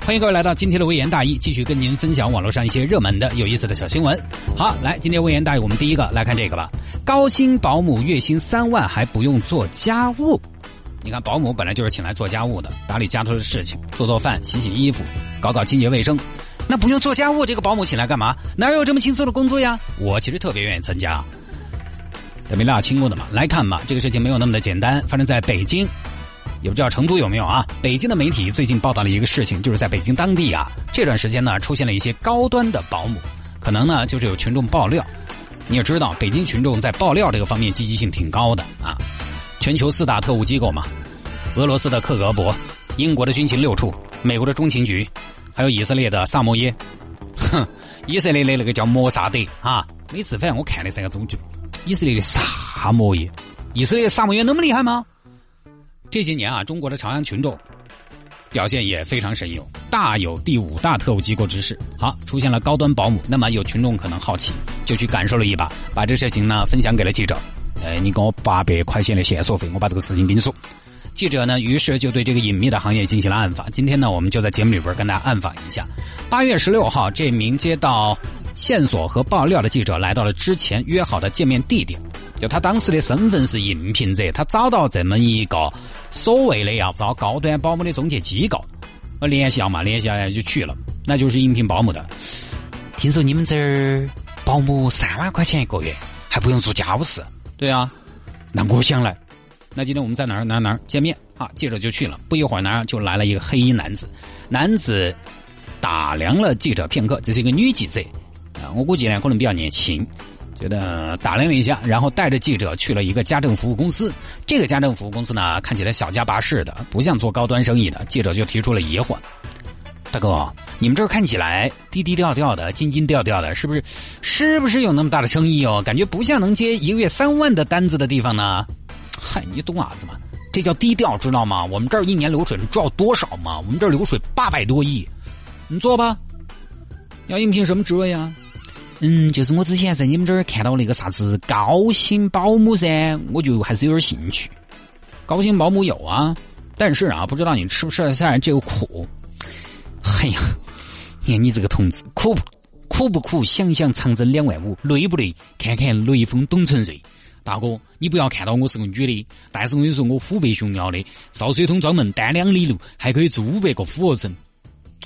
欢迎各位来到今天的微言大义，继续跟您分享网络上一些热门的、有意思的小新闻。好，来，今天微言大义，我们第一个来看这个吧。高薪保姆月薪三万还不用做家务，你看保姆本来就是请来做家务的，打理家头的事情，做做饭、洗洗衣服、搞搞清洁卫生，那不用做家务，这个保姆请来干嘛？哪有这么轻松的工作呀？我其实特别愿意参加。等没俩清过的嘛，来看嘛，这个事情没有那么的简单，发生在北京。也不知道成都有没有啊？北京的媒体最近报道了一个事情，就是在北京当地啊，这段时间呢出现了一些高端的保姆，可能呢就是有群众爆料。你也知道，北京群众在爆料这个方面积极性挺高的啊。全球四大特务机构嘛，俄罗斯的克格勃、英国的军情六处、美国的中情局，还有以色列的萨摩耶。哼，以色列的那个叫摩萨德啊。每次反正我看的三个钟就，以色列的萨摩耶，以色列萨摩耶那么厉害吗？这些年啊，中国的朝阳群众表现也非常神勇，大有第五大特务机构之势。好，出现了高端保姆，那么有群众可能好奇，就去感受了一把，把这事情呢分享给了记者。哎，你给我八百块钱的线索费，我把这个事情给你说。记者呢，于是就对这个隐秘的行业进行了暗访。今天呢，我们就在节目里边跟大家暗访一下。八月十六号，这名接到线索和爆料的记者来到了之前约好的见面地点。就他当时的身份是应聘者，他找到这么一个所谓的要招高端保姆的中介机构，我联系要嘛，联系下就去了，那就是应聘保姆的。听说你们这儿保姆三万块钱一个月，还不用做家务事？对啊，那我想来。那今天我们在哪儿哪儿哪儿见面啊？记者就去了，不一会儿呢就来了一个黑衣男子，男子打量了记者片刻，这是一个女记者啊，我估计呢可能比较年轻。觉得打量了一下，然后带着记者去了一个家政服务公司。这个家政服务公司呢，看起来小家巴式的，不像做高端生意的。记者就提出了疑惑：“大哥，你们这儿看起来低低调调的、斤斤调调的，是不是？是不是有那么大的生意哦？感觉不像能接一个月三万的单子的地方呢？”嗨，你懂啥子吗？这叫低调，知道吗？我们这儿一年流水，你知道多少吗？我们这儿流水八百多亿。你做吧。要应聘什么职位啊？嗯，就是我之前在你们这儿看到那个啥子高薪保姆噻，我就还是有点兴趣。高薪保姆有啊，但是啊，不知道你吃不吃得下这个苦。哎呀，你看你这个同志苦不苦不苦？想想长征两万五，累不累？看看雷锋董存瑞，大哥，你不要看到我是个女的，但是我跟你说，我虎背熊腰的，少水桶专门单两里路，还可以做五百个俯卧撑。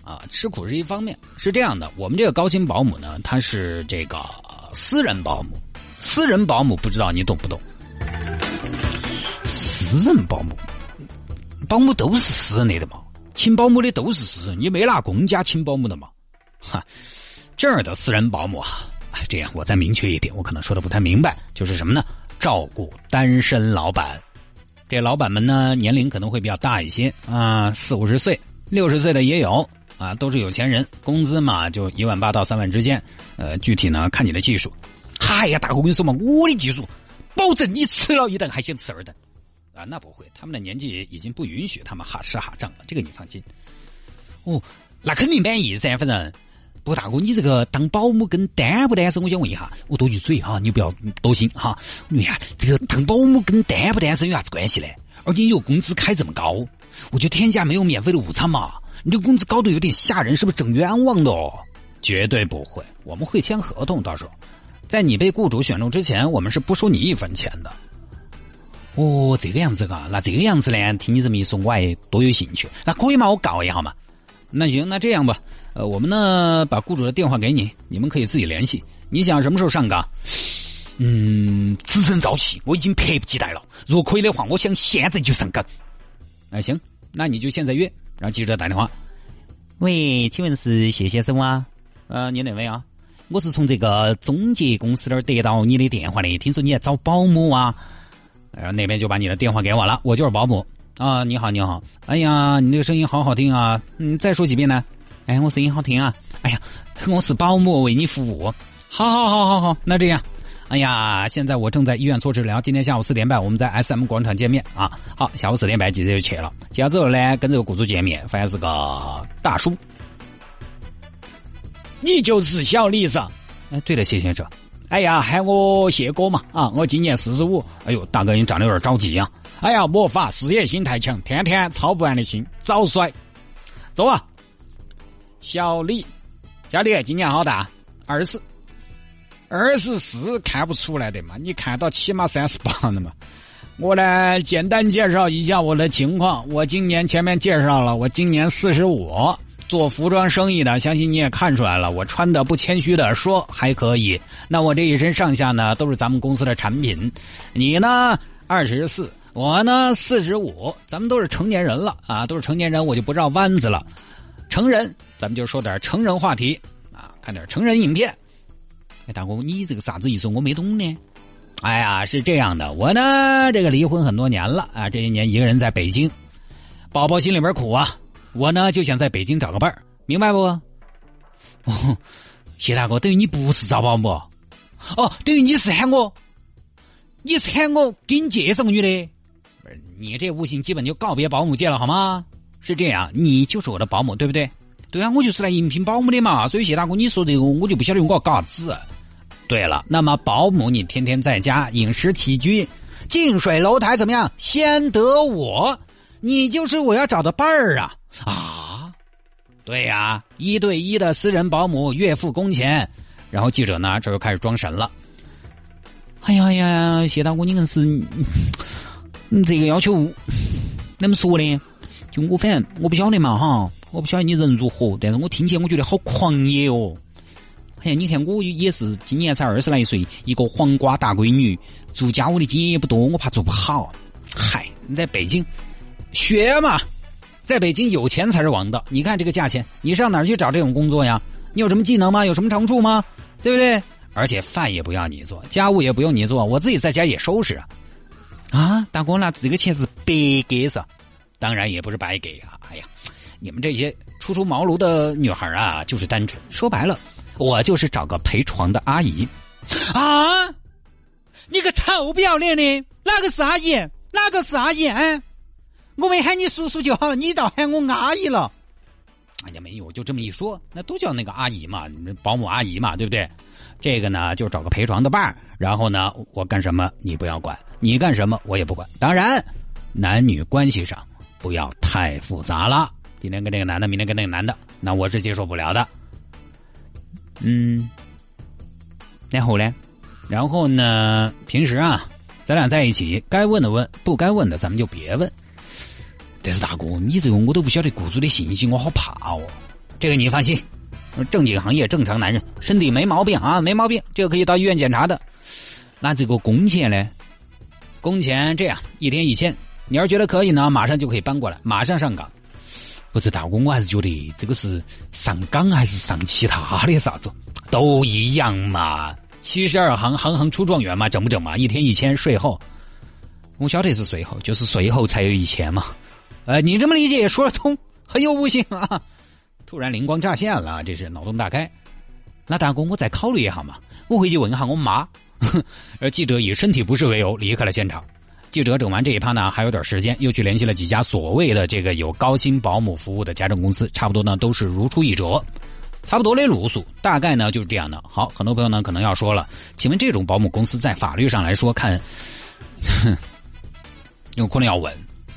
啊，吃苦是一方面，是这样的，我们这个高薪保姆呢，他是这个私人保姆，私人保姆不知道你懂不懂？私人保姆，保姆都是私人的嘛，请保姆的都是私人，你没拿公家请保姆的嘛？哈，这儿的私人保姆啊，这样我再明确一点，我可能说的不太明白，就是什么呢？照顾单身老板，这老板们呢，年龄可能会比较大一些啊，四五十岁、六十岁的也有。啊，都是有钱人，工资嘛就一万八到三万之间，呃，具体呢看你的技术。哎呀，大哥，我跟你说嘛，我的技术，保证你吃了一顿还想吃二顿。啊，那不会，他们的年纪已经不允许他们哈吃哈胀了，这个你放心。哦，那肯定满意噻，反正。不过大哥，你这个当保姆跟单不单身，我想问一下，我多句嘴哈，你不要多心哈。哎呀，这个当保姆跟单不单身有啥子关系呢？而且你又工资开这么高，我觉得天下没有免费的午餐嘛。你这工资高的有点吓人，是不是整冤枉的？哦？绝对不会，我们会签合同，到时候，在你被雇主选中之前，我们是不收你一分钱的。哦，这个样子嘎，那这个样子呢？听你这么一说，我还多有兴趣。那可以吗？我告一下嘛。那行，那这样吧，呃，我们呢把雇主的电话给你，你们可以自己联系。你想什么时候上岗？嗯，此生早起，我已经迫不及待了。如果可以的话，我想现在就上岗。那行，那你就现在约。让记者打电话，喂，请问是谢先生吗？呃，你哪位啊？我是从这个中介公司那儿得到你的电话的，听说你在找保姆啊？然后那边就把你的电话给我了，我就是保姆啊。你好，你好，哎呀，你这个声音好好听啊！嗯，再说几遍呢？哎，我声音好听啊！哎呀，我是保姆，为你服务。好好好好好，那这样，哎呀，现在我正在医院做治疗，今天下午四点半我们在 S M 广场见面啊。好，下午四点半记者就去了。去了之后呢，跟这个雇主见面，发现是个大叔。你就是小李子？哎，对了，谢先生。哎呀，喊我谢哥嘛啊！我今年四十五。哎呦，大哥，你长得有点着急呀。哎呀，没法，事业心太强，天天操不完的心，早衰。走啊，小李，小李今年好大？二十四。二十四看不出来的嘛？你看到起码三十八了嘛？我来简单介绍一下我的情况。我今年前面介绍了，我今年四十五。做服装生意的，相信你也看出来了，我穿的不谦虚的说还可以。那我这一身上下呢，都是咱们公司的产品。你呢，二十四，我呢四十五，咱们都是成年人了啊，都是成年人，我就不绕弯子了。成人，咱们就说点成人话题啊，看点成人影片。哎，大哥，你这个啥子意思？我没懂呢。哎呀，是这样的，我呢这个离婚很多年了啊，这些年一个人在北京，宝宝心里边苦啊。我呢就想在北京找个伴儿，明白不？哦，谢大哥，等于你不是找保姆，哦，等于你是喊我，你是喊我给你介绍个女的。不是，你这悟性基本就告别保姆界了，好吗？是这样，你就是我的保姆，对不对？对啊，我就是来应聘保姆的嘛。所以谢大哥，你说这个我就不晓得我要搞啥子。对了，那么保姆你天天在家饮食起居、近水楼台怎么样？先得我，你就是我要找的伴儿啊。啊，对呀，一对一的私人保姆，月付工钱。然后记者呢，这又开始装神了。哎呀哎呀，谢大哥，你硬是，你这个要求怎么说呢？就我反正我不晓得嘛哈，我不晓得你人如何，但是我听起来我觉得好狂野哦。哎呀，你看我也是今年才二十来岁，一个黄瓜大闺女，做家务的经验也不多，我怕做不好。嗨，你在北京学嘛。在北京有钱才是王道，你看这个价钱，你上哪儿去找这种工作呀？你有什么技能吗？有什么长处吗？对不对？而且饭也不要你做，家务也不用你做，我自己在家也收拾啊！啊，大哥，那这个钱是白给是？当然也不是白给啊！哎呀，你们这些初出茅庐的女孩啊，就是单纯，说白了，我就是找个陪床的阿姨。啊！你个臭不要脸的，哪个是阿姨？哪个是阿姨？哎！我没喊你叔叔就好了，你倒喊我阿姨了。哎呀，没有，就这么一说，那都叫那个阿姨嘛，保姆阿姨嘛，对不对？这个呢，就找个陪床的伴儿，然后呢，我干什么你不要管，你干什么我也不管。当然，男女关系上不要太复杂了。今天跟这个男的，明天跟那个男的，那我是接受不了的。嗯，然后呢？然后呢？平时啊，咱俩在一起，该问的问，不该问的咱们就别问。但是大哥，你这个我都不晓得雇主的信息，我好怕哦。这个你放心，正经行业，正常男人，身体没毛病啊，没毛病，这个可以到医院检查的。那这个工钱呢？工钱这样，一天一千。你要是觉得可以呢，马上就可以搬过来，马上上岗。不是大哥，我还是觉得这个是上岗还是上其他的啥子，都一样嘛。七十二行，行行出状元嘛，整不整嘛？一天一千，税后。我晓得是税后，就是税后才有一千嘛。呃，你这么理解也说得通，很有悟性啊！突然灵光乍现了，这是脑洞大开。那大哥，我再考虑一下嘛，我回去问一下我妈。而记者以身体不适为由离开了现场。记者整完这一趴呢，还有点时间，又去联系了几家所谓的这个有高薪保姆服务的家政公司，差不多呢都是如出一辙，差不多的路数，大概呢就是这样的。好，很多朋友呢可能要说了，请问这种保姆公司在法律上来说，看，有可能要问。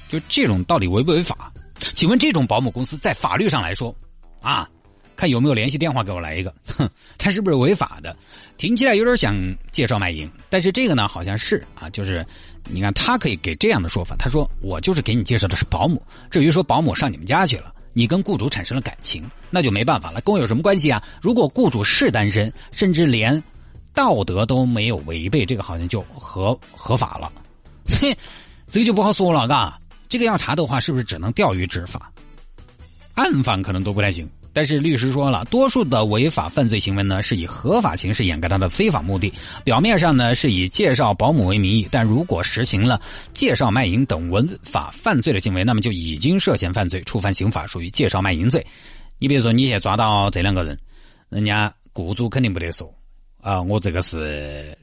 就这种到底违不违法？请问这种保姆公司在法律上来说，啊，看有没有联系电话给我来一个，哼，他是不是违法的？听起来有点想介绍卖淫，但是这个呢好像是啊，就是你看他可以给这样的说法，他说我就是给你介绍的是保姆，至于说保姆上你们家去了，你跟雇主产生了感情，那就没办法了，跟我有什么关系啊？如果雇主是单身，甚至连道德都没有违背，这个好像就合合法了，嘿，这个就不好说了，嘎。这个要查的话，是不是只能钓鱼执法？暗访可能都不太行。但是律师说了，多数的违法犯罪行为呢，是以合法形式掩盖他的非法目的。表面上呢是以介绍保姆为名义，但如果实行了介绍卖淫等违法犯罪的行为，那么就已经涉嫌犯罪，触犯刑法，属于介绍卖淫罪。你比如说，你先抓到这两个人，人家雇主肯定不得说啊，我这个是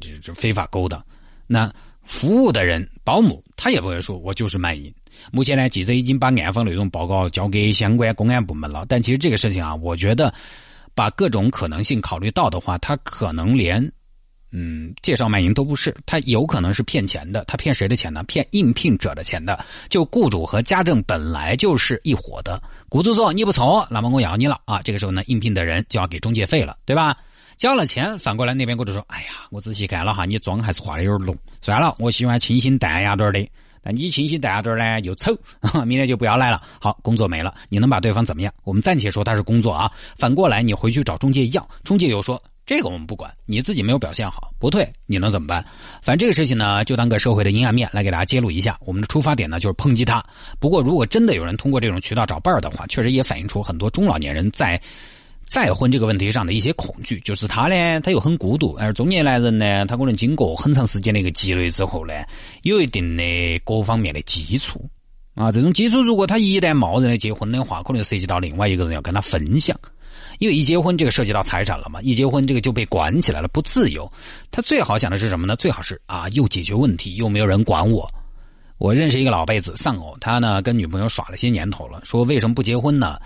这这非法勾当。那服务的人保姆他也不会说我就是卖淫。目前呢，记者已经把案方内容报告交给相关公安部门了。但其实这个事情啊，我觉得把各种可能性考虑到的话，他可能连。嗯，介绍卖淫都不是，他有可能是骗钱的。他骗谁的钱呢？骗应聘者的钱的。就雇主和家政本来就是一伙的。雇主说你不错，那么我要你了啊。这个时候呢，应聘的人就要给中介费了，对吧？交了钱，反过来那边雇主说：“哎呀，我仔细看了哈，你妆还是化的有点浓。算了，我喜欢清新淡雅点的。但你清新淡雅点呢又丑，明天就不要来了。好，工作没了。你能把对方怎么样？我们暂且说他是工作啊。反过来，你回去找中介要，中介又说。”这个我们不管，你自己没有表现好，不退，你能怎么办？反正这个事情呢，就当个社会的阴暗面来给大家揭露一下。我们的出发点呢，就是抨击他。不过，如果真的有人通过这种渠道找伴儿的话，确实也反映出很多中老年人在再婚这个问题上的一些恐惧。就是他呢，他又很孤独，而中年男人呢，他可能经过很长时间的一个积累之后呢，有一定的各方面的基础啊。这种基础，如果他一旦贸然的结婚的话，可能涉及到另外一个人要跟他分享。因为一结婚，这个涉及到财产了嘛，一结婚这个就被管起来了，不自由。他最好想的是什么呢？最好是啊，又解决问题，又没有人管我。我认识一个老辈子丧偶，他呢跟女朋友耍了些年头了，说为什么不结婚呢？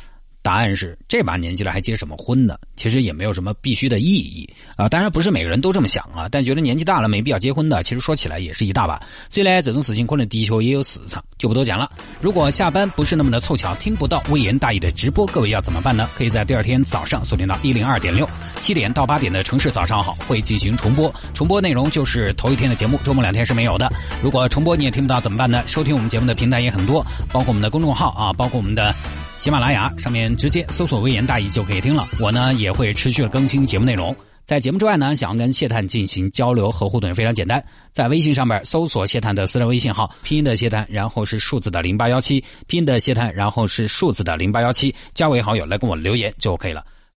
答案是这把年纪了还结什么婚呢？其实也没有什么必须的意义啊。当然不是每个人都这么想啊，但觉得年纪大了没必要结婚的，其实说起来也是一大把。所以呢，这种事情可能的确也有市场，就不多讲了。如果下班不是那么的凑巧听不到微言大义的直播，各位要怎么办呢？可以在第二天早上锁定到一零二点六，七点到八点的城市早上好会进行重播，重播内容就是头一天的节目，周末两天是没有的。如果重播你也听不到怎么办呢？收听我们节目的平台也很多，包括我们的公众号啊，包括我们的。喜马拉雅上面直接搜索“微言大义”就可以听了。我呢也会持续更新节目内容。在节目之外呢，想要跟谢探进行交流和互动也非常简单，在微信上面搜索谢探的私人微信号，拼音的谢探，然后是数字的零八幺七，拼音的谢探，然后是数字的零八幺七，加为好友来跟我留言就可以了。